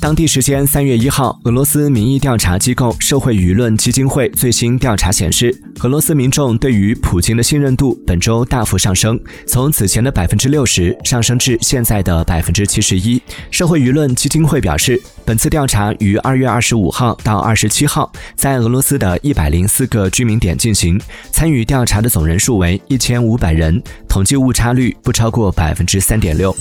当地时间三月一号俄罗斯民意调查机构社会舆论基金会最新调查显示俄罗斯民众对于普京的信任度本周大幅上升。从此前的百分之六十上升至现在的百分之七十一。社会舆论基金会表示本次调查于二月二十五号到二十七号在俄罗斯的一。百零四个居民点进行参与调查的总人数为一千五百人统计误差率不超过百分之三点六。